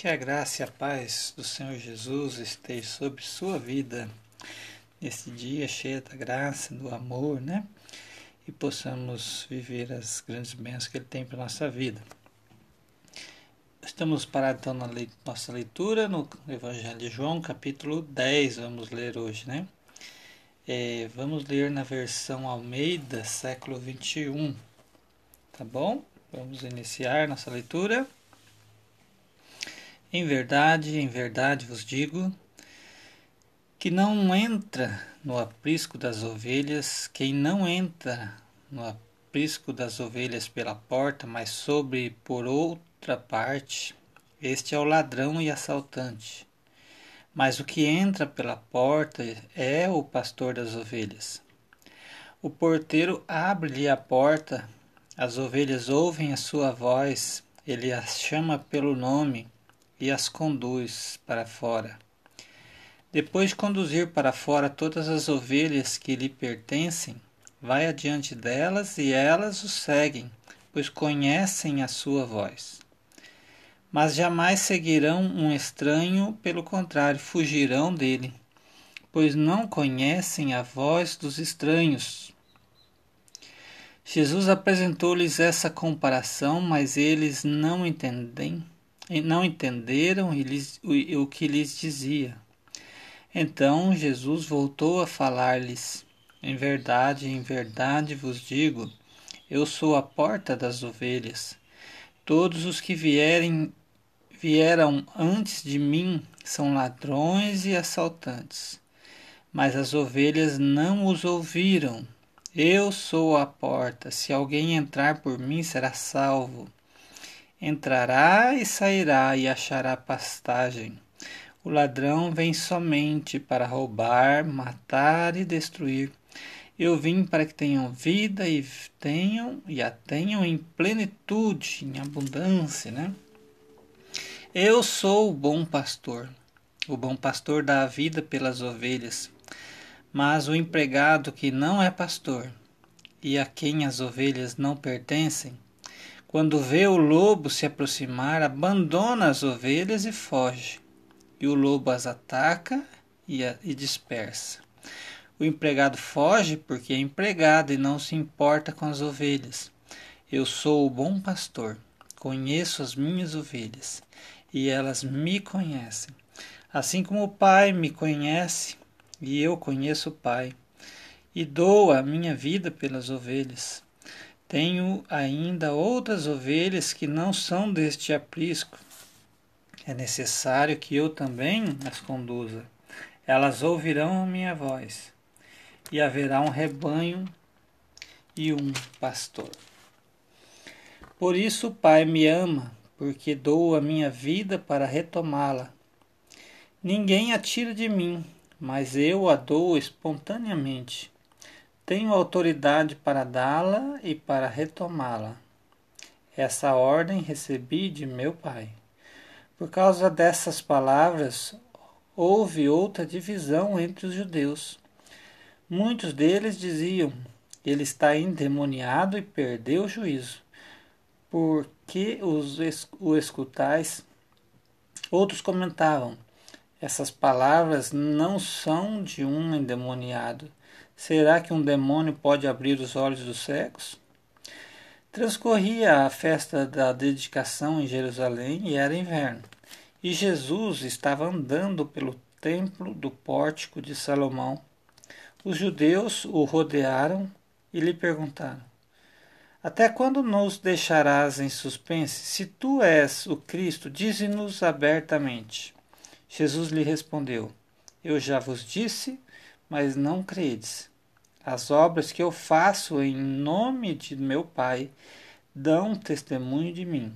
Que a graça e a paz do Senhor Jesus esteja sobre sua vida nesse dia cheio da graça, do amor, né? E possamos viver as grandes bênçãos que Ele tem para nossa vida. Estamos parados então na nossa leitura no Evangelho de João, capítulo 10, vamos ler hoje, né? É, vamos ler na versão Almeida, século 21, tá bom? Vamos iniciar nossa leitura. Em verdade, em verdade vos digo que não entra no aprisco das ovelhas quem não entra no aprisco das ovelhas pela porta, mas sobre por outra parte, este é o ladrão e assaltante. Mas o que entra pela porta é o pastor das ovelhas. O porteiro abre-lhe a porta, as ovelhas ouvem a sua voz, ele as chama pelo nome e as conduz para fora. Depois de conduzir para fora todas as ovelhas que lhe pertencem, vai adiante delas e elas o seguem, pois conhecem a sua voz. Mas jamais seguirão um estranho, pelo contrário, fugirão dele, pois não conhecem a voz dos estranhos. Jesus apresentou-lhes essa comparação, mas eles não entendem não entenderam o que lhes dizia. Então Jesus voltou a falar-lhes: Em verdade, em verdade vos digo, eu sou a porta das ovelhas. Todos os que vierem vieram antes de mim são ladrões e assaltantes, mas as ovelhas não os ouviram. Eu sou a porta. Se alguém entrar por mim, será salvo entrará e sairá e achará pastagem. O ladrão vem somente para roubar, matar e destruir. Eu vim para que tenham vida e tenham e a tenham em plenitude, em abundância, né? Eu sou o bom pastor. O bom pastor dá a vida pelas ovelhas. Mas o empregado que não é pastor e a quem as ovelhas não pertencem, quando vê o lobo se aproximar, abandona as ovelhas e foge. E o lobo as ataca e, a, e dispersa. O empregado foge porque é empregado e não se importa com as ovelhas. Eu sou o bom pastor, conheço as minhas ovelhas e elas me conhecem. Assim como o Pai me conhece e eu conheço o Pai, e dou a minha vida pelas ovelhas. Tenho ainda outras ovelhas que não são deste aprisco. É necessário que eu também as conduza. Elas ouvirão a minha voz, e haverá um rebanho e um pastor. Por isso o Pai me ama, porque dou a minha vida para retomá-la. Ninguém a tira de mim, mas eu a dou espontaneamente. Tenho autoridade para dá-la e para retomá-la. Essa ordem recebi de meu Pai. Por causa dessas palavras, houve outra divisão entre os judeus. Muitos deles diziam: Ele está endemoniado e perdeu o juízo. Por que o escutais? Outros comentavam: Essas palavras não são de um endemoniado. Será que um demônio pode abrir os olhos dos cegos? Transcorria a festa da dedicação em Jerusalém e era inverno. E Jesus estava andando pelo templo do pórtico de Salomão. Os judeus o rodearam e lhe perguntaram: Até quando nos deixarás em suspense? Se tu és o Cristo, dize-nos abertamente. Jesus lhe respondeu: Eu já vos disse, mas não credes. As obras que eu faço em nome de meu Pai dão testemunho de mim.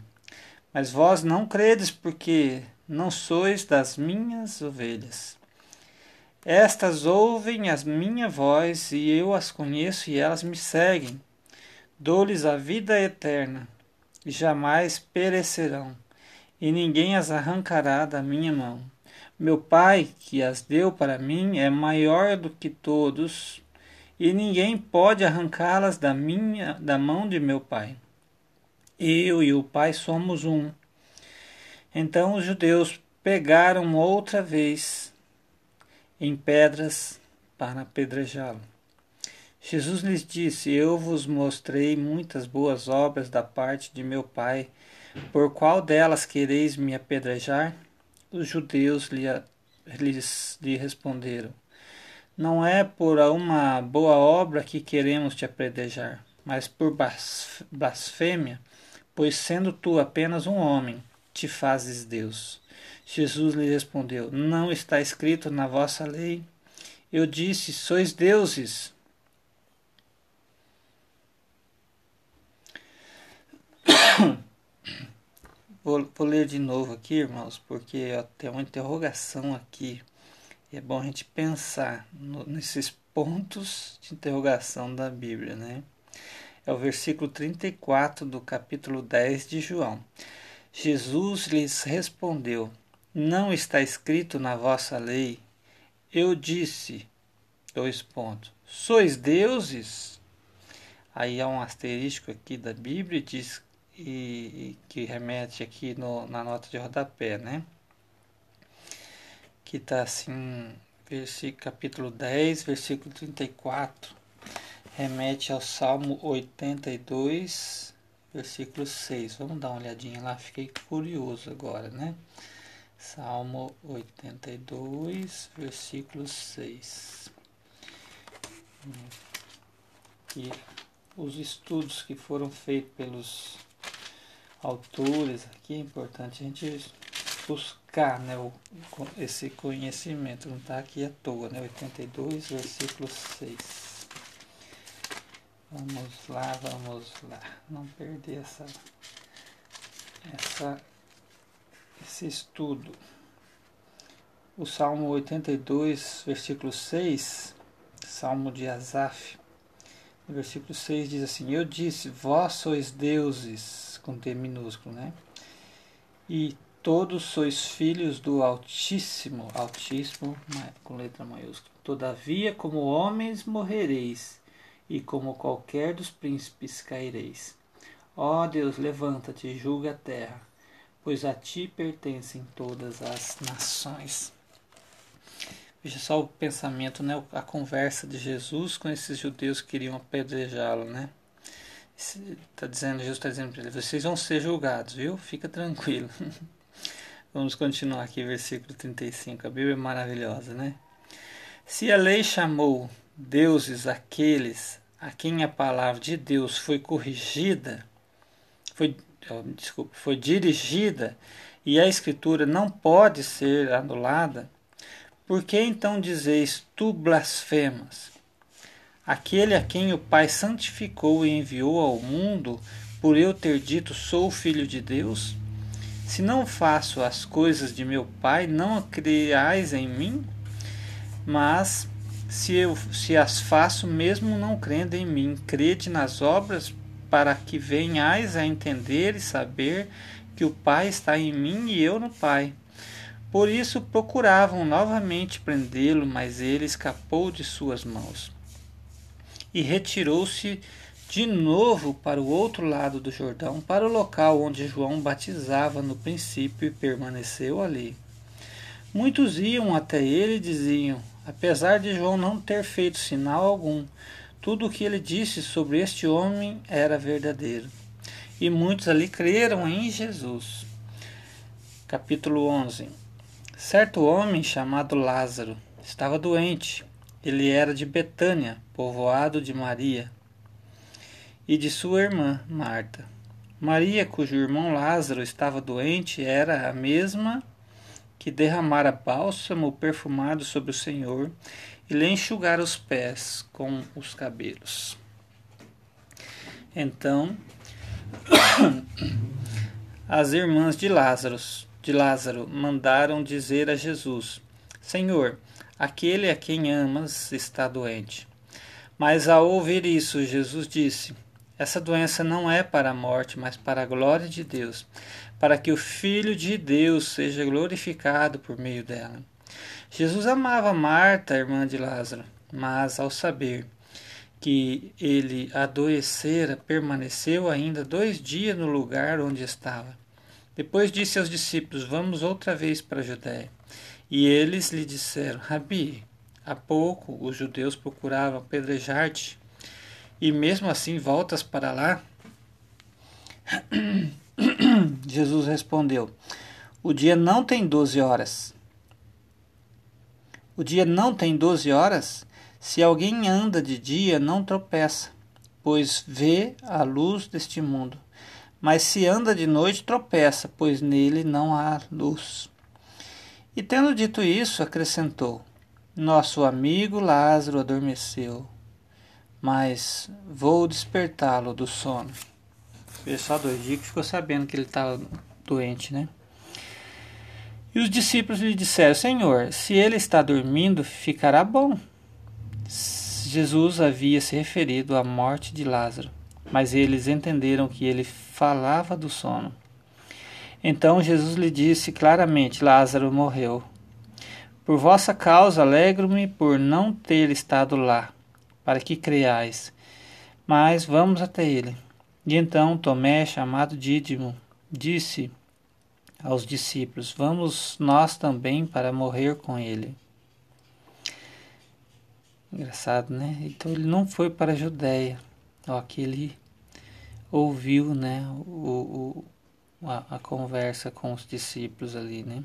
Mas vós não credes, porque não sois das minhas ovelhas. Estas ouvem a minha voz, e eu as conheço, e elas me seguem. Dou-lhes a vida eterna, e jamais perecerão, e ninguém as arrancará da minha mão. Meu Pai, que as deu para mim, é maior do que todos, e ninguém pode arrancá-las da minha da mão de meu Pai. Eu e o Pai somos um. Então os judeus pegaram outra vez em pedras para apedrejá-lo. Jesus lhes disse: Eu vos mostrei muitas boas obras da parte de meu Pai. Por qual delas quereis me apedrejar? Os judeus lhe, lhes, lhe responderam: Não é por uma boa obra que queremos te apedrejar, mas por blasfêmia, pois sendo tu apenas um homem, te fazes Deus. Jesus lhe respondeu: Não está escrito na vossa lei? Eu disse: Sois deuses. Vou, vou, ler de novo aqui, irmãos, porque ó, tem uma interrogação aqui. E é bom a gente pensar no, nesses pontos de interrogação da Bíblia, né? É o versículo 34 do capítulo 10 de João. Jesus lhes respondeu: Não está escrito na vossa lei? Eu disse, dois pontos, sois deuses? Aí há um asterisco aqui da Bíblia diz e, e que remete aqui no, na nota de rodapé, né? Que está assim, capítulo 10, versículo 34, remete ao Salmo 82, versículo 6. Vamos dar uma olhadinha lá, fiquei curioso agora, né? Salmo 82, versículo 6. E os estudos que foram feitos pelos autores aqui, é importante a gente buscar né, o, esse conhecimento, não está aqui à toa, né? 82, versículo 6. Vamos lá, vamos lá, não perder essa, essa, esse estudo. O Salmo 82, versículo 6, Salmo de Asaf, versículo 6 diz assim: Eu disse, vós sois deuses com T minúsculo, né? E todos sois filhos do Altíssimo, Altíssimo com letra maiúscula. Todavia, como homens morrereis, e como qualquer dos príncipes caireis. Ó Deus, levanta-te e julga a terra, pois a ti pertencem todas as nações. Veja só o pensamento, né? a conversa de Jesus com esses judeus que queriam apedrejá-lo, né? Está dizendo, Jesus está dizendo para ele, vocês vão ser julgados, viu? Fica tranquilo. Vamos continuar aqui, versículo 35. A Bíblia é maravilhosa, né? Se a lei chamou deuses aqueles a quem a palavra de Deus foi corrigida, foi, desculpa, foi dirigida e a escritura não pode ser anulada, por que então dizeis tu blasfemas? aquele a quem o Pai santificou e enviou ao mundo, por eu ter dito sou filho de Deus? Se não faço as coisas de meu Pai, não criais em mim? Mas se, eu, se as faço, mesmo não crendo em mim, crede nas obras, para que venhais a entender e saber que o Pai está em mim e eu no Pai. Por isso procuravam novamente prendê-lo, mas ele escapou de suas mãos e retirou-se de novo para o outro lado do Jordão, para o local onde João batizava no princípio e permaneceu ali. Muitos iam até ele e diziam: Apesar de João não ter feito sinal algum, tudo o que ele disse sobre este homem era verdadeiro. E muitos ali creram em Jesus. Capítulo 11 Certo homem chamado Lázaro estava doente ele era de Betânia, povoado de Maria, e de sua irmã Marta. Maria, cujo irmão Lázaro estava doente, era a mesma que derramara bálsamo perfumado sobre o Senhor e lhe enxugara os pés com os cabelos. Então, as irmãs de Lázaro, de Lázaro mandaram dizer a Jesus: Senhor, Aquele a quem amas está doente. Mas ao ouvir isso, Jesus disse: Essa doença não é para a morte, mas para a glória de Deus, para que o Filho de Deus seja glorificado por meio dela. Jesus amava Marta, irmã de Lázaro, mas ao saber que ele adoecera, permaneceu ainda dois dias no lugar onde estava. Depois disse aos discípulos: Vamos outra vez para a Judéia. E eles lhe disseram: Rabi, há pouco os judeus procuravam apedrejar-te, e mesmo assim voltas para lá? Jesus respondeu: O dia não tem doze horas. O dia não tem doze horas? Se alguém anda de dia, não tropeça, pois vê a luz deste mundo. Mas se anda de noite, tropeça, pois nele não há luz. E tendo dito isso, acrescentou: Nosso amigo Lázaro adormeceu, mas vou despertá-lo do sono. Fez só dois dias que ficou sabendo que ele estava doente, né? E os discípulos lhe disseram: Senhor, se ele está dormindo, ficará bom. Jesus havia se referido à morte de Lázaro, mas eles entenderam que ele falava do sono. Então Jesus lhe disse claramente: Lázaro morreu. Por vossa causa alegro-me por não ter estado lá, para que creiais. Mas vamos até ele. E então Tomé, chamado Dídimo, disse: aos discípulos: Vamos nós também para morrer com ele. Engraçado, né? Então ele não foi para a Judéia. Ó, que ele ouviu, né, o, o a, a, conversa com os discípulos ali, né?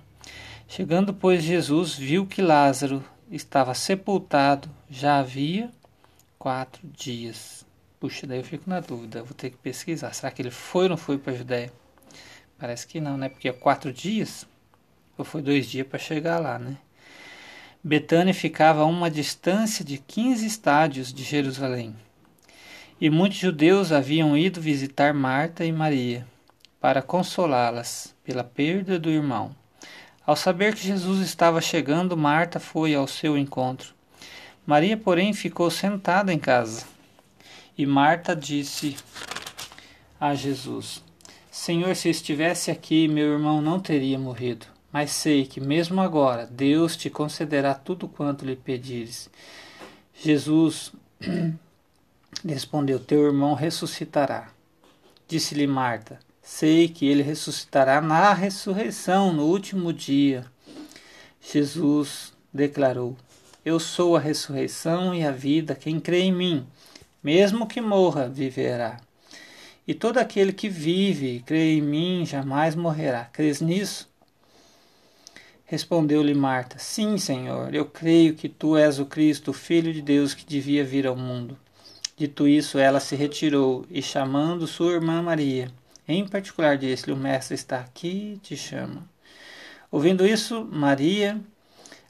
Chegando, pois, Jesus viu que Lázaro estava sepultado, já havia quatro dias. Puxa, daí eu fico na dúvida, vou ter que pesquisar. Será que ele foi ou não foi para a Judéia? Parece que não, né? Porque é quatro dias, ou foi dois dias para chegar lá, né? Betânia ficava a uma distância de 15 estádios de Jerusalém. E muitos judeus haviam ido visitar Marta e Maria para consolá-las pela perda do irmão. Ao saber que Jesus estava chegando, Marta foi ao seu encontro. Maria, porém, ficou sentada em casa. E Marta disse a Jesus: Senhor, se estivesse aqui, meu irmão não teria morrido. Mas sei que, mesmo agora, Deus te concederá tudo quanto lhe pedires. Jesus respondeu: Teu irmão ressuscitará. Disse-lhe Marta: Sei que ele ressuscitará na ressurreição, no último dia. Jesus declarou: Eu sou a ressurreição e a vida. Quem crê em mim, mesmo que morra, viverá. E todo aquele que vive e crê em mim jamais morrerá. Crês nisso? Respondeu-lhe Marta: Sim, Senhor, eu creio que tu és o Cristo, o Filho de Deus que devia vir ao mundo. Dito isso, ela se retirou e, chamando sua irmã Maria, em particular disse-lhe: O Mestre está aqui e te chama. Ouvindo isso, Maria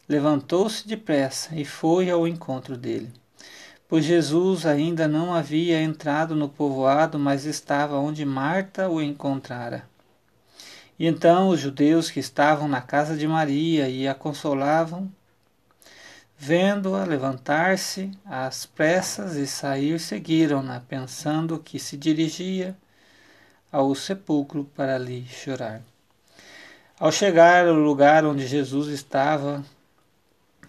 levantou-se depressa e foi ao encontro dele pois Jesus ainda não havia entrado no povoado, mas estava onde Marta o encontrara. E então os judeus que estavam na casa de Maria e a consolavam, vendo-a levantar-se às pressas e sair, seguiram-na, pensando que se dirigia ao sepulcro para ali chorar. Ao chegar ao lugar onde Jesus estava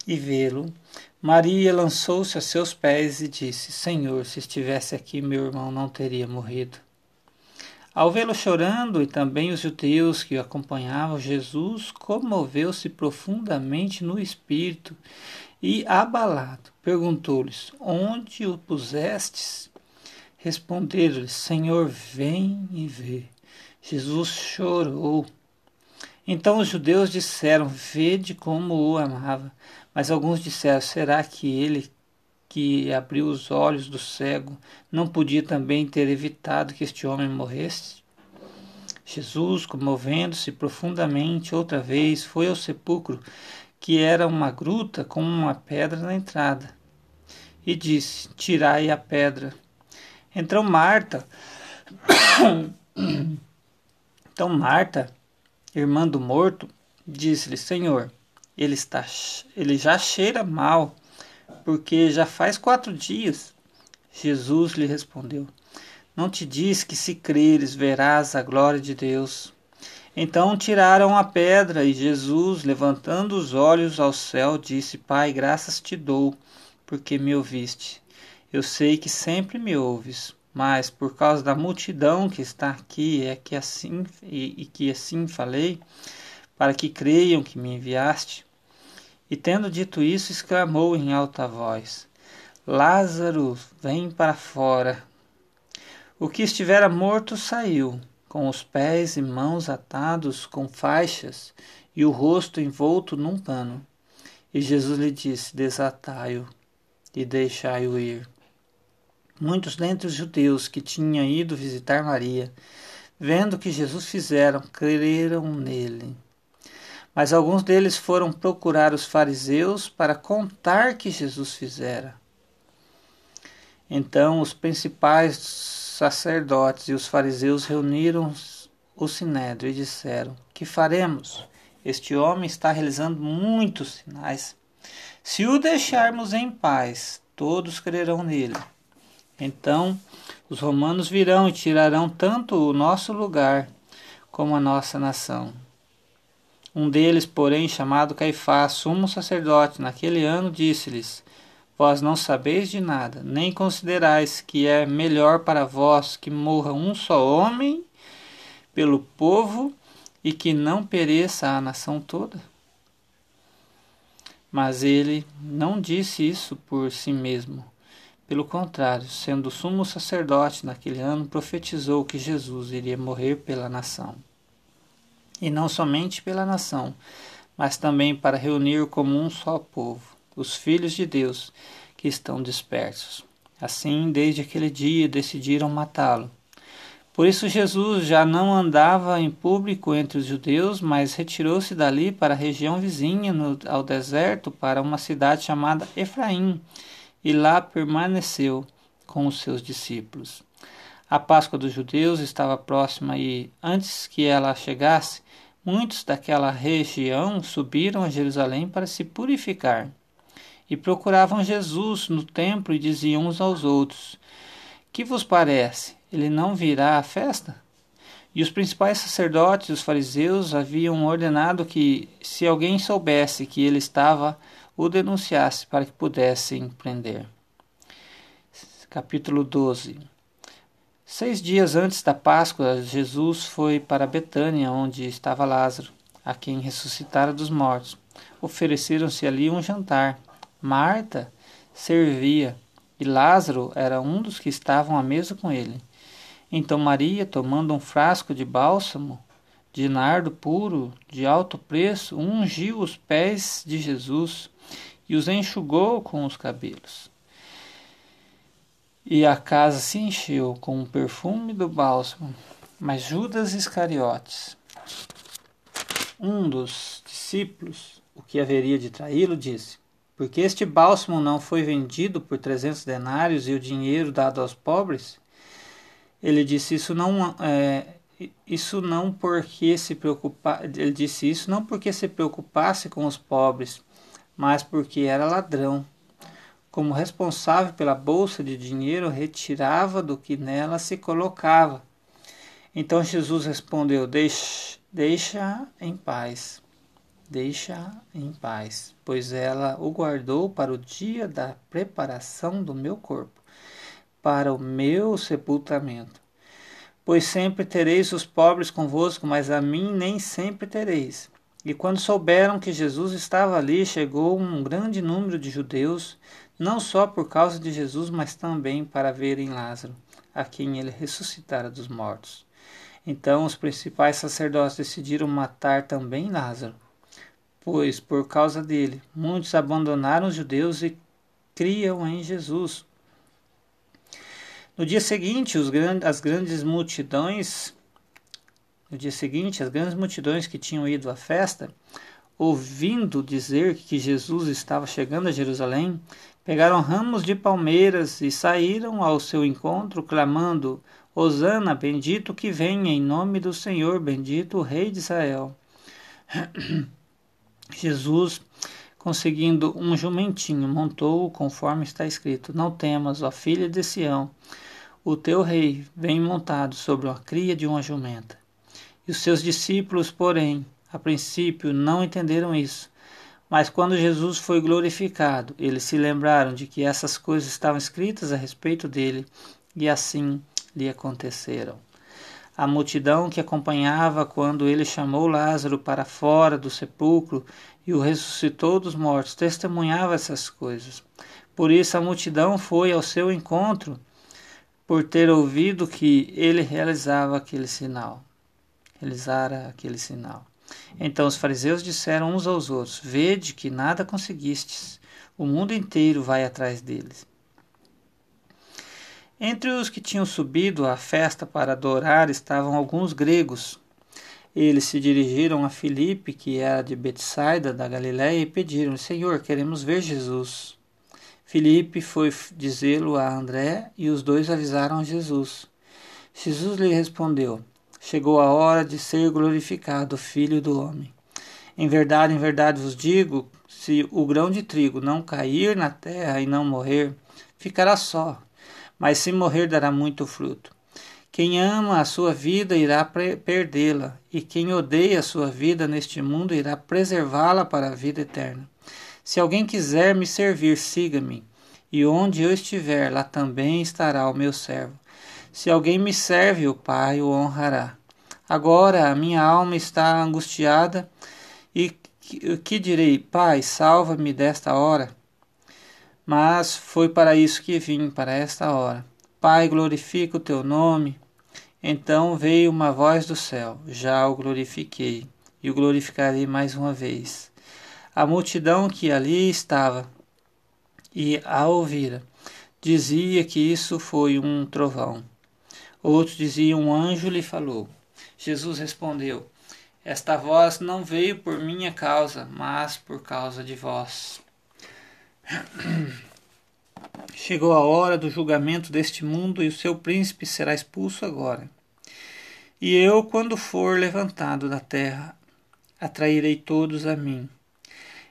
e vê-lo, Maria lançou-se a seus pés e disse: Senhor, se estivesse aqui, meu irmão não teria morrido. Ao vê-lo chorando e também os judeus que o acompanhavam, Jesus comoveu-se profundamente no espírito e, abalado, perguntou-lhes: Onde o pusestes? Responderam-lhes: Senhor, vem e vê. Jesus chorou. Então os judeus disseram: Vede como o amava. Mas alguns disseram: será que ele que abriu os olhos do cego não podia também ter evitado que este homem morresse? Jesus, comovendo-se profundamente outra vez, foi ao sepulcro, que era uma gruta com uma pedra na entrada, e disse: Tirai a pedra. Então Marta, então Marta, irmã do morto, disse-lhe: Senhor, ele, está, ele já cheira mal, porque já faz quatro dias. Jesus lhe respondeu: Não te diz que se creres verás a glória de Deus. Então tiraram a pedra e Jesus, levantando os olhos ao céu, disse: Pai, graças te dou, porque me ouviste. Eu sei que sempre me ouves, mas por causa da multidão que está aqui é que assim e, e que assim falei, para que creiam que me enviaste. E tendo dito isso, exclamou em alta voz: Lázaro, vem para fora. O que estivera morto saiu, com os pés e mãos atados com faixas e o rosto envolto num pano. E Jesus lhe disse: Desatai-o e deixai-o ir. Muitos dentre os judeus que tinham ido visitar Maria, vendo o que Jesus fizera, creram nele. Mas alguns deles foram procurar os fariseus para contar que Jesus fizera. Então os principais sacerdotes e os fariseus reuniram o sinédrio e disseram: Que faremos? Este homem está realizando muitos sinais. Se o deixarmos em paz, todos crerão nele. Então os romanos virão e tirarão tanto o nosso lugar como a nossa nação. Um deles, porém, chamado Caifás, sumo sacerdote, naquele ano disse-lhes: Vós não sabeis de nada, nem considerais que é melhor para vós que morra um só homem pelo povo e que não pereça a nação toda? Mas ele não disse isso por si mesmo, pelo contrário, sendo sumo sacerdote naquele ano, profetizou que Jesus iria morrer pela nação. E não somente pela nação, mas também para reunir como um só povo os filhos de Deus que estão dispersos. Assim, desde aquele dia decidiram matá-lo. Por isso, Jesus já não andava em público entre os judeus, mas retirou-se dali para a região vizinha, no, ao deserto, para uma cidade chamada Efraim e lá permaneceu com os seus discípulos. A Páscoa dos judeus estava próxima e, antes que ela chegasse, muitos daquela região subiram a Jerusalém para se purificar e procuravam Jesus no templo e diziam uns aos outros: Que vos parece? Ele não virá à festa? E os principais sacerdotes e os fariseus haviam ordenado que, se alguém soubesse que ele estava o denunciasse para que pudessem prender. Capítulo 12 Seis dias antes da Páscoa, Jesus foi para Betânia, onde estava Lázaro, a quem ressuscitara dos mortos. Ofereceram-se ali um jantar. Marta servia e Lázaro era um dos que estavam à mesa com ele. Então Maria, tomando um frasco de bálsamo, de nardo puro, de alto preço, ungiu os pés de Jesus e os enxugou com os cabelos. E a casa se encheu com o perfume do bálsamo. Mas Judas Iscariotes, um dos discípulos, o que haveria de traí-lo, disse: Porque este bálsamo não foi vendido por trezentos denários e o dinheiro dado aos pobres? Ele disse isso não é, isso não porque se preocupa, ele disse isso não porque se preocupasse com os pobres, mas porque era ladrão. Como responsável pela bolsa de dinheiro, retirava do que nela se colocava. Então Jesus respondeu: Deixa, deixa em paz, deixa em paz, pois ela o guardou para o dia da preparação do meu corpo, para o meu sepultamento. Pois sempre tereis os pobres convosco, mas a mim nem sempre tereis. E quando souberam que Jesus estava ali, chegou um grande número de judeus, não só por causa de Jesus, mas também para verem Lázaro, a quem ele ressuscitara dos mortos. Então os principais sacerdotes decidiram matar também Lázaro, pois por causa dele muitos abandonaram os judeus e criam em Jesus. No dia seguinte, as grandes multidões no dia seguinte, as grandes multidões que tinham ido à festa, ouvindo dizer que Jesus estava chegando a Jerusalém, pegaram ramos de palmeiras e saíram ao seu encontro, clamando: Hosana, bendito que venha em nome do Senhor, bendito o Rei de Israel. Jesus, conseguindo um jumentinho, montou-o conforme está escrito: Não temas, ó filha de Sião, o teu rei vem montado sobre a cria de uma jumenta. E os seus discípulos, porém, a princípio não entenderam isso. Mas quando Jesus foi glorificado, eles se lembraram de que essas coisas estavam escritas a respeito dele, e assim lhe aconteceram. A multidão que acompanhava quando ele chamou Lázaro para fora do sepulcro e o ressuscitou dos mortos testemunhava essas coisas. Por isso a multidão foi ao seu encontro por ter ouvido que ele realizava aquele sinal. Realizara aquele sinal. Então os fariseus disseram uns aos outros: Vede que nada conseguistes. O mundo inteiro vai atrás deles. Entre os que tinham subido à festa para adorar estavam alguns gregos. Eles se dirigiram a Filipe, que era de Betsaida, da Galiléia, e pediram: Senhor, queremos ver Jesus. Filipe foi dizê-lo a André e os dois avisaram a Jesus. Jesus lhe respondeu: Chegou a hora de ser glorificado Filho do Homem. Em verdade, em verdade vos digo: se o grão de trigo não cair na terra e não morrer, ficará só, mas se morrer, dará muito fruto. Quem ama a sua vida irá perdê-la, e quem odeia a sua vida neste mundo irá preservá-la para a vida eterna. Se alguém quiser me servir, siga-me, e onde eu estiver, lá também estará o meu servo. Se alguém me serve, o Pai o honrará. Agora a minha alma está angustiada, e que direi? Pai, salva-me desta hora. Mas foi para isso que vim, para esta hora. Pai, glorifica o teu nome. Então veio uma voz do céu: Já o glorifiquei, e o glorificarei mais uma vez. A multidão que ali estava e a ouvira dizia que isso foi um trovão. Outros diziam um anjo lhe falou. Jesus respondeu: Esta voz não veio por minha causa, mas por causa de vós. Chegou a hora do julgamento deste mundo e o seu príncipe será expulso agora. E eu, quando for levantado da terra, atrairei todos a mim.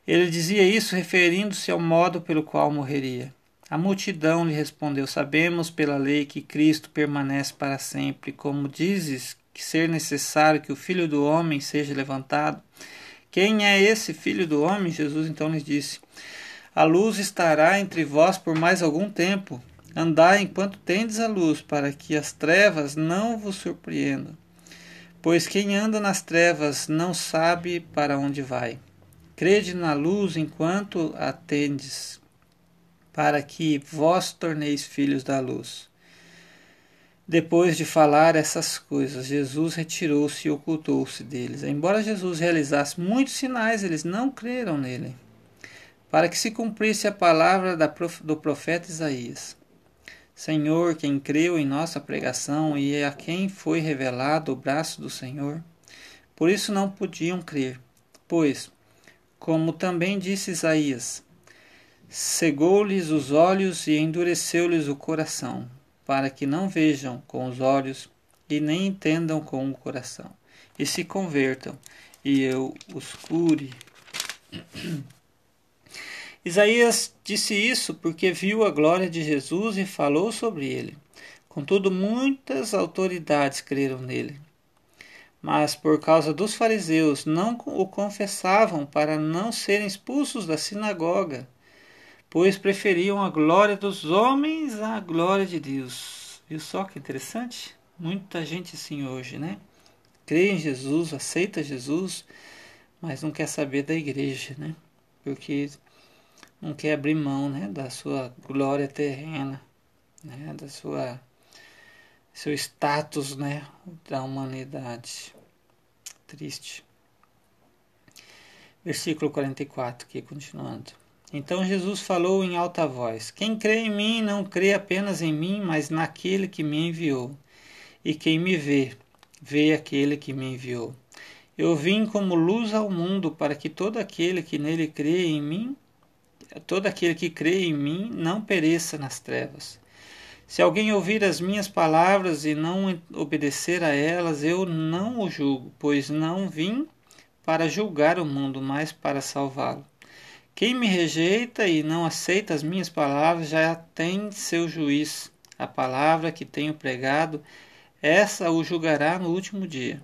Ele dizia isso referindo-se ao modo pelo qual morreria. A multidão lhe respondeu: Sabemos pela lei que Cristo permanece para sempre. Como dizes que ser necessário que o filho do homem seja levantado? Quem é esse filho do homem? Jesus então lhes disse: A luz estará entre vós por mais algum tempo. Andai enquanto tendes a luz, para que as trevas não vos surpreendam. Pois quem anda nas trevas não sabe para onde vai. Crede na luz enquanto a tendes, para que vós torneis filhos da luz. Depois de falar essas coisas, Jesus retirou-se e ocultou-se deles. Embora Jesus realizasse muitos sinais, eles não creram nele. Para que se cumprisse a palavra do profeta Isaías. Senhor, quem creu em nossa pregação e a quem foi revelado o braço do Senhor, por isso não podiam crer, pois como também disse Isaías: cegou-lhes os olhos e endureceu-lhes o coração, para que não vejam com os olhos e nem entendam com o coração, e se convertam, e eu os cure. Isaías disse isso porque viu a glória de Jesus e falou sobre ele. Contudo, muitas autoridades creram nele mas por causa dos fariseus não o confessavam para não serem expulsos da sinagoga, pois preferiam a glória dos homens à glória de Deus. Viu só que interessante? Muita gente assim hoje, né? Crê em Jesus, aceita Jesus, mas não quer saber da igreja, né? Porque não quer abrir mão, né, da sua glória terrena, né, da sua seu status né, da humanidade. Triste. Versículo 44, aqui continuando. Então Jesus falou em alta voz: Quem crê em mim não crê apenas em mim, mas naquele que me enviou. E quem me vê, vê aquele que me enviou. Eu vim como luz ao mundo para que todo aquele que nele crê em mim, todo aquele que crê em mim, não pereça nas trevas. Se alguém ouvir as minhas palavras e não obedecer a elas, eu não o julgo, pois não vim para julgar o mundo, mas para salvá-lo. Quem me rejeita e não aceita as minhas palavras já tem seu juiz. A palavra que tenho pregado, essa o julgará no último dia.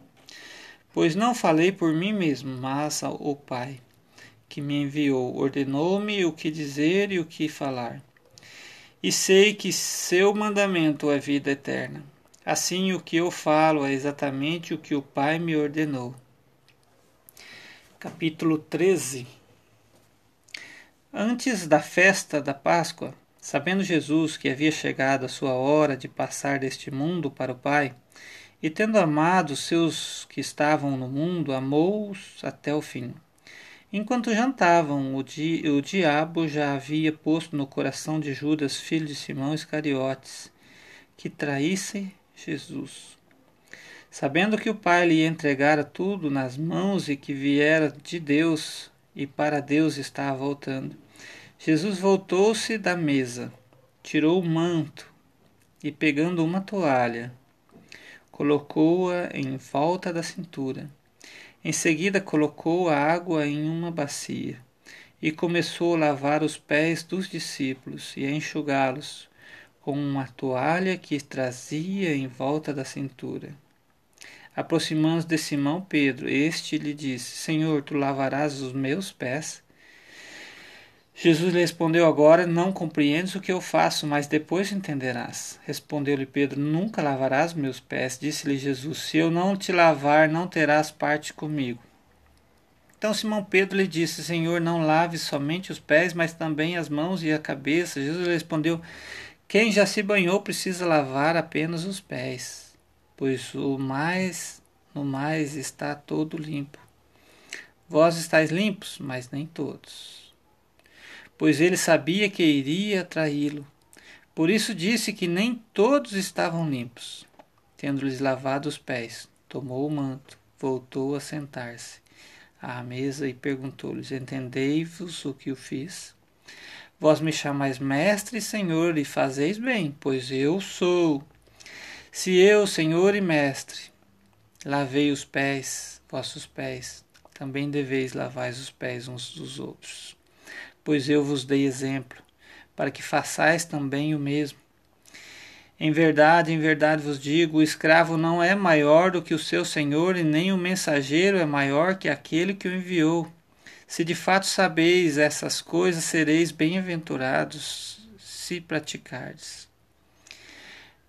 Pois não falei por mim mesmo, mas o Pai, que me enviou, ordenou-me o que dizer e o que falar e sei que seu mandamento é vida eterna. Assim, o que eu falo é exatamente o que o Pai me ordenou. Capítulo 13 Antes da festa da Páscoa, sabendo Jesus que havia chegado a sua hora de passar deste mundo para o Pai, e tendo amado os seus que estavam no mundo, amou-os até o fim. Enquanto jantavam, o, di o diabo já havia posto no coração de Judas, filho de Simão Iscariotes, que traísse Jesus. Sabendo que o Pai lhe entregara tudo nas mãos e que viera de Deus e para Deus estava voltando, Jesus voltou-se da mesa, tirou o manto e, pegando uma toalha, colocou-a em volta da cintura. Em seguida, colocou a água em uma bacia e começou a lavar os pés dos discípulos e a enxugá-los com uma toalha que trazia em volta da cintura. Aproximando-se de Simão Pedro, este lhe disse: Senhor, tu lavarás os meus pés? Jesus lhe respondeu: Agora não compreendes o que eu faço, mas depois entenderás. Respondeu-lhe Pedro: Nunca lavarás meus pés. Disse-lhe Jesus: Se eu não te lavar, não terás parte comigo. Então Simão Pedro lhe disse: Senhor, não lave somente os pés, mas também as mãos e a cabeça. Jesus lhe respondeu: Quem já se banhou precisa lavar apenas os pés, pois o mais no mais está todo limpo. Vós estáis limpos, mas nem todos pois ele sabia que iria traí-lo. Por isso disse que nem todos estavam limpos. Tendo-lhes lavado os pés, tomou o manto, voltou a sentar-se à mesa e perguntou-lhes: Entendei-vos o que eu fiz? Vós me chamais mestre e senhor, e fazeis bem, pois eu sou. Se eu, senhor e mestre, lavei os pés, vossos pés, também deveis lavar os pés uns dos outros pois eu vos dei exemplo, para que façais também o mesmo. Em verdade, em verdade vos digo: o escravo não é maior do que o seu senhor, e nem o mensageiro é maior que aquele que o enviou. Se de fato sabeis essas coisas, sereis bem-aventurados se praticardes.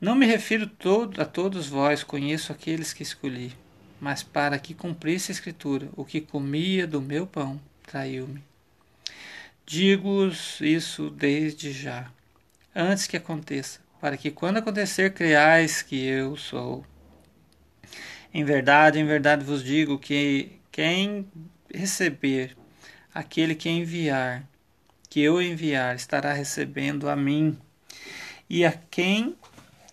Não me refiro todo, a todos vós, conheço aqueles que escolhi, mas para que cumprisse a Escritura: o que comia do meu pão traiu-me. Digo-os isso desde já, antes que aconteça, para que quando acontecer creais que eu sou. Em verdade, em verdade vos digo que quem receber aquele que enviar, que eu enviar, estará recebendo a mim, e a quem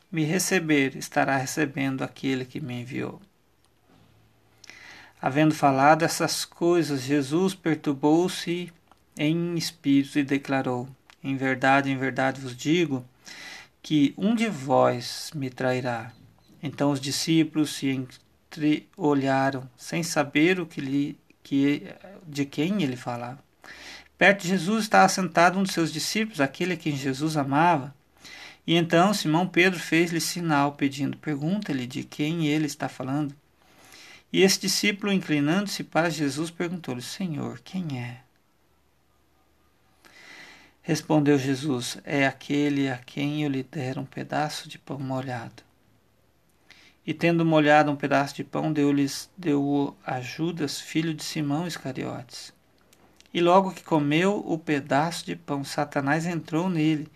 me receber, estará recebendo aquele que me enviou. Havendo falado essas coisas, Jesus perturbou-se em espírito e declarou: Em verdade, em verdade vos digo que um de vós me trairá. Então os discípulos se entreolharam, sem saber o que lhe, que, de quem ele falava. Perto de Jesus estava sentado um dos seus discípulos, aquele a quem Jesus amava. E então Simão Pedro fez-lhe sinal, pedindo: Pergunta-lhe de quem ele está falando. E esse discípulo, inclinando-se para Jesus, perguntou-lhe: Senhor, quem é? Respondeu Jesus: É aquele a quem eu lhe der um pedaço de pão molhado. E tendo molhado um pedaço de pão, deu-lhes deu a Judas, filho de Simão Iscariotes. E logo que comeu o pedaço de pão, Satanás entrou nele,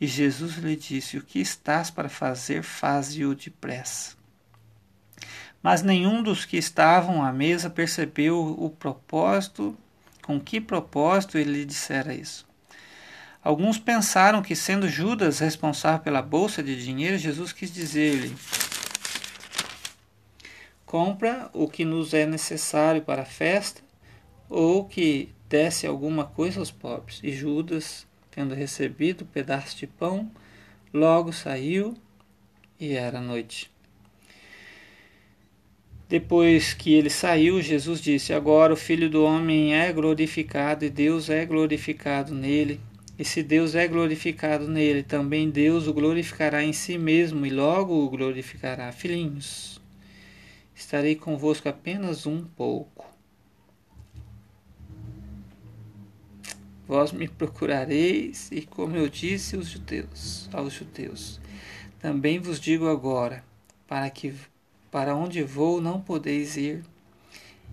e Jesus lhe disse: O que estás para fazer, faze-o depressa. Mas nenhum dos que estavam à mesa percebeu o propósito, com que propósito ele lhe dissera isso. Alguns pensaram que, sendo Judas responsável pela bolsa de dinheiro, Jesus quis dizer-lhe: Compra o que nos é necessário para a festa, ou que desse alguma coisa aos pobres. E Judas, tendo recebido o um pedaço de pão, logo saiu e era noite. Depois que ele saiu, Jesus disse: Agora o Filho do Homem é glorificado e Deus é glorificado nele. E se Deus é glorificado nele, também Deus o glorificará em si mesmo e logo o glorificará. Filhinhos, estarei convosco apenas um pouco. Vós me procurareis, e como eu disse aos judeus, aos judeus, também vos digo agora: para que para onde vou não podeis ir.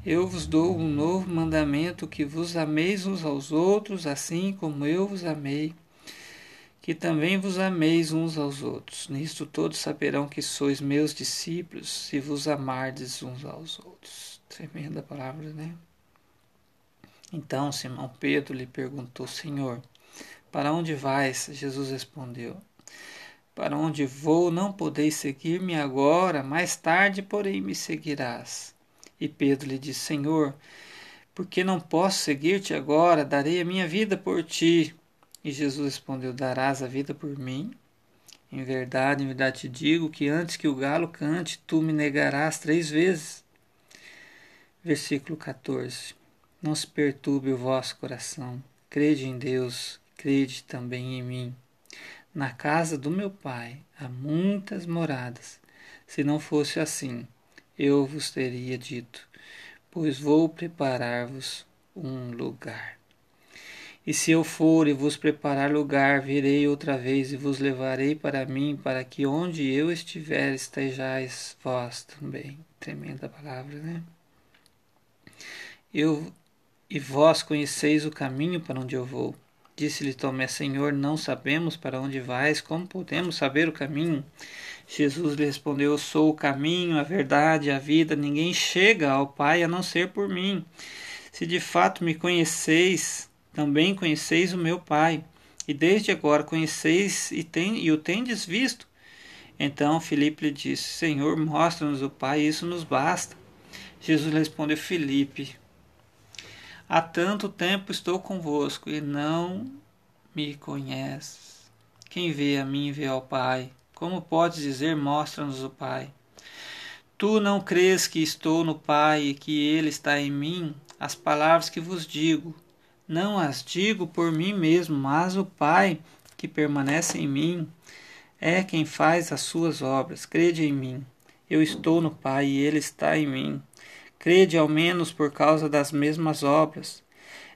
Eu vos dou um novo mandamento que vos ameis uns aos outros, assim como eu vos amei, que também vos ameis uns aos outros. Nisto todos saberão que sois meus discípulos, se vos amardes uns aos outros. Tremenda palavra, né? Então Simão Pedro lhe perguntou: Senhor, para onde vais? Jesus respondeu: Para onde vou não podeis seguir-me agora, mais tarde, porém, me seguirás. E Pedro lhe disse: Senhor, porque não posso seguir-te agora, darei a minha vida por ti. E Jesus respondeu: Darás a vida por mim? Em verdade, em verdade te digo que antes que o galo cante, tu me negarás três vezes. Versículo 14. Não se perturbe o vosso coração. Crede em Deus, crede também em mim. Na casa do meu Pai há muitas moradas. Se não fosse assim, eu vos teria dito, pois vou preparar-vos um lugar. E se eu for e vos preparar lugar, virei outra vez e vos levarei para mim, para que onde eu estiver estejais vós também. Tremenda palavra, né? Eu e vós conheceis o caminho para onde eu vou. Disse-lhe Tomé, Senhor, não sabemos para onde vais, como podemos saber o caminho? Jesus lhe respondeu: Eu sou o caminho, a verdade, a vida. Ninguém chega ao Pai a não ser por mim. Se de fato me conheceis, também conheceis o meu Pai. E desde agora conheceis e, tem, e o tendes visto. Então Filipe lhe disse: Senhor, mostra-nos o Pai, isso nos basta. Jesus respondeu: Filipe, há tanto tempo estou convosco e não me conheces. Quem vê a mim vê ao Pai. Como podes dizer, mostra-nos o Pai? Tu não crês que estou no Pai e que Ele está em mim? As palavras que vos digo, não as digo por mim mesmo, mas o Pai que permanece em mim é quem faz as suas obras. Crede em mim. Eu estou no Pai e Ele está em mim. Crede ao menos por causa das mesmas obras.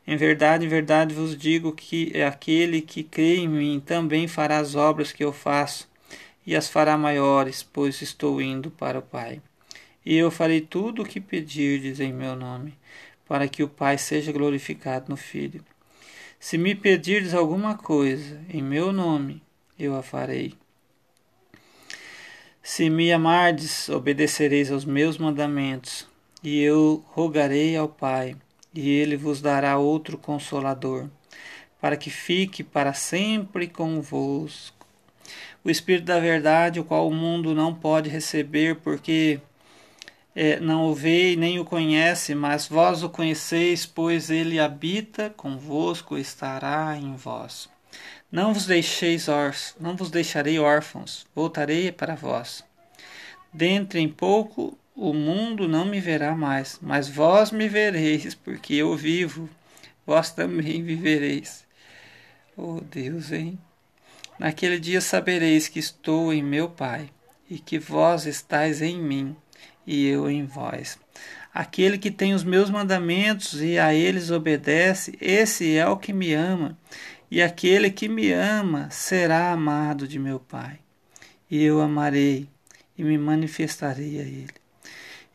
Em verdade, em verdade vos digo que aquele que crê em mim também fará as obras que eu faço e as fará maiores, pois estou indo para o Pai. E eu farei tudo o que pedirdes em meu nome, para que o Pai seja glorificado no Filho. Se me pedirdes alguma coisa em meu nome, eu a farei. Se me amardes, obedecereis aos meus mandamentos, e eu rogarei ao Pai, e ele vos dará outro consolador, para que fique para sempre convosco o Espírito da Verdade, o qual o mundo não pode receber, porque é, não o vê nem o conhece, mas vós o conheceis, pois ele habita convosco, estará em vós. Não vos deixeis órfãos, não vos deixarei órfãos, voltarei para vós. Dentro em pouco o mundo não me verá mais, mas vós me vereis, porque eu vivo, vós também vivereis. Oh Deus, hein? Naquele dia sabereis que estou em meu Pai, e que vós estáis em mim, e eu em vós. Aquele que tem os meus mandamentos e a eles obedece, esse é o que me ama, e aquele que me ama será amado de meu Pai. E eu amarei e me manifestarei a ele.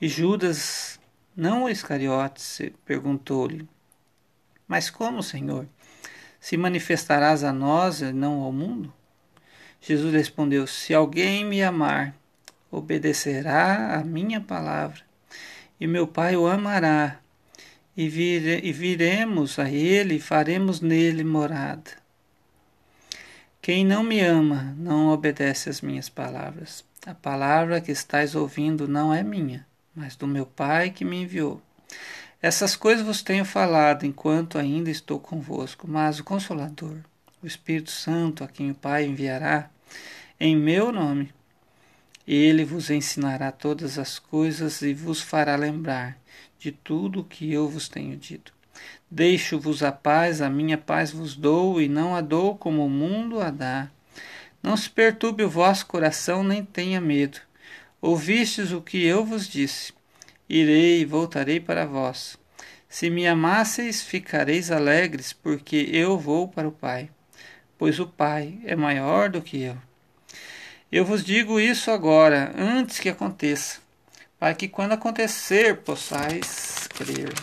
E Judas, não o Iscariotes, perguntou-lhe: Mas como, Senhor? Se manifestarás a nós e não ao mundo? Jesus respondeu: Se alguém me amar, obedecerá a minha palavra, e meu Pai o amará, e, vire, e viremos a ele e faremos nele morada. Quem não me ama não obedece às minhas palavras. A palavra que estáis ouvindo não é minha, mas do meu Pai que me enviou. Essas coisas vos tenho falado enquanto ainda estou convosco, mas o Consolador, o Espírito Santo, a quem o Pai enviará, em meu nome, ele vos ensinará todas as coisas e vos fará lembrar de tudo o que eu vos tenho dito. Deixo-vos a paz, a minha paz vos dou, e não a dou como o mundo a dá. Não se perturbe o vosso coração, nem tenha medo. Ouvistes o que eu vos disse irei e voltarei para vós. Se me amasseis, ficareis alegres, porque eu vou para o Pai, pois o Pai é maior do que eu. Eu vos digo isso agora, antes que aconteça, para que quando acontecer possais crer.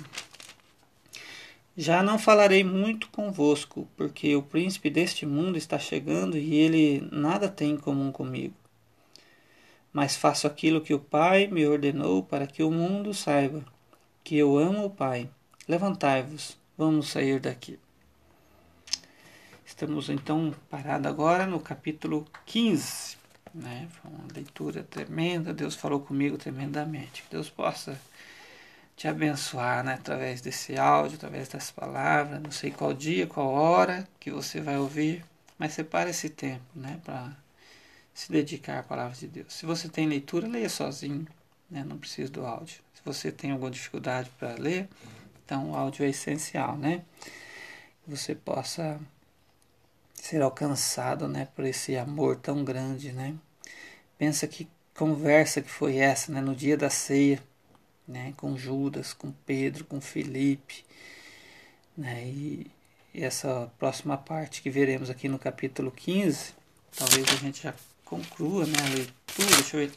Já não falarei muito convosco, porque o príncipe deste mundo está chegando e ele nada tem em comum comigo. Mas faço aquilo que o Pai me ordenou para que o mundo saiba que eu amo o Pai. Levantai-vos, vamos sair daqui. Estamos então parados agora no capítulo 15. Né? Foi uma leitura tremenda, Deus falou comigo tremendamente. Que Deus possa te abençoar né? através desse áudio, através das palavras. Não sei qual dia, qual hora que você vai ouvir, mas separe esse tempo né? para se dedicar à palavra de Deus. Se você tem leitura, leia sozinho, né? não precisa do áudio. Se você tem alguma dificuldade para ler, então o áudio é essencial, né? Que você possa ser alcançado, né, por esse amor tão grande, né? Pensa que conversa que foi essa, né, no dia da ceia, né, com Judas, com Pedro, com Felipe, né? E, e essa próxima parte que veremos aqui no capítulo 15, talvez a gente já conclua, né, a leitura, deixa eu ver,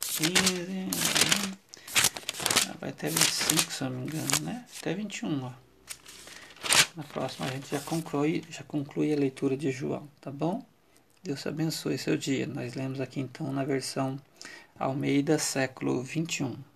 15, né? vai até 25, se eu não me engano, né? Até 21, ó. Na próxima a gente já conclui, já conclui a leitura de João, tá bom? Deus abençoe seu dia. Nós lemos aqui então na versão Almeida, século 21.